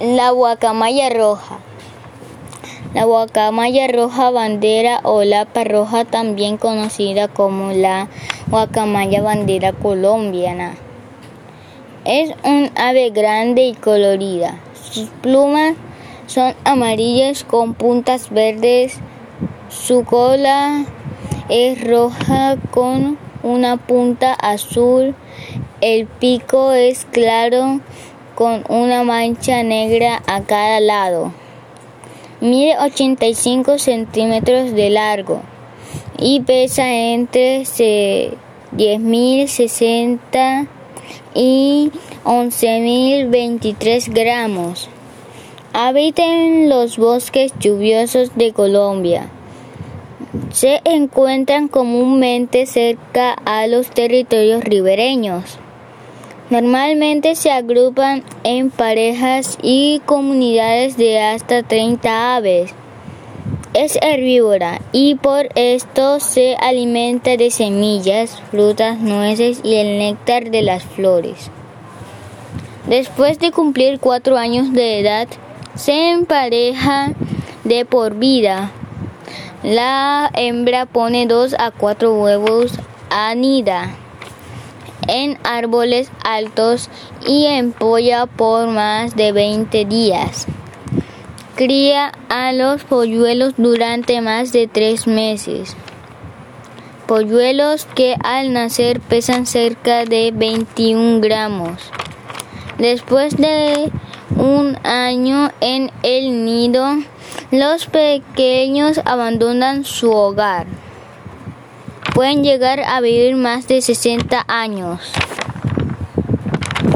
La guacamaya roja. La guacamaya roja bandera o lapa roja, también conocida como la guacamaya bandera colombiana. Es un ave grande y colorida. Sus plumas son amarillas con puntas verdes. Su cola es roja con una punta azul. El pico es claro con una mancha negra a cada lado. Mide 85 centímetros de largo y pesa entre 10.060 y 11.023 gramos. Habita en los bosques lluviosos de Colombia. Se encuentran comúnmente cerca a los territorios ribereños. Normalmente se agrupan en parejas y comunidades de hasta 30 aves. Es herbívora y por esto se alimenta de semillas, frutas, nueces y el néctar de las flores. Después de cumplir cuatro años de edad, se empareja de por vida. La hembra pone dos a cuatro huevos anida en árboles altos y empolla por más de 20 días. Cría a los polluelos durante más de tres meses. Polluelos que al nacer pesan cerca de 21 gramos. Después de un año en el nido, los pequeños abandonan su hogar pueden llegar a vivir más de 60 años.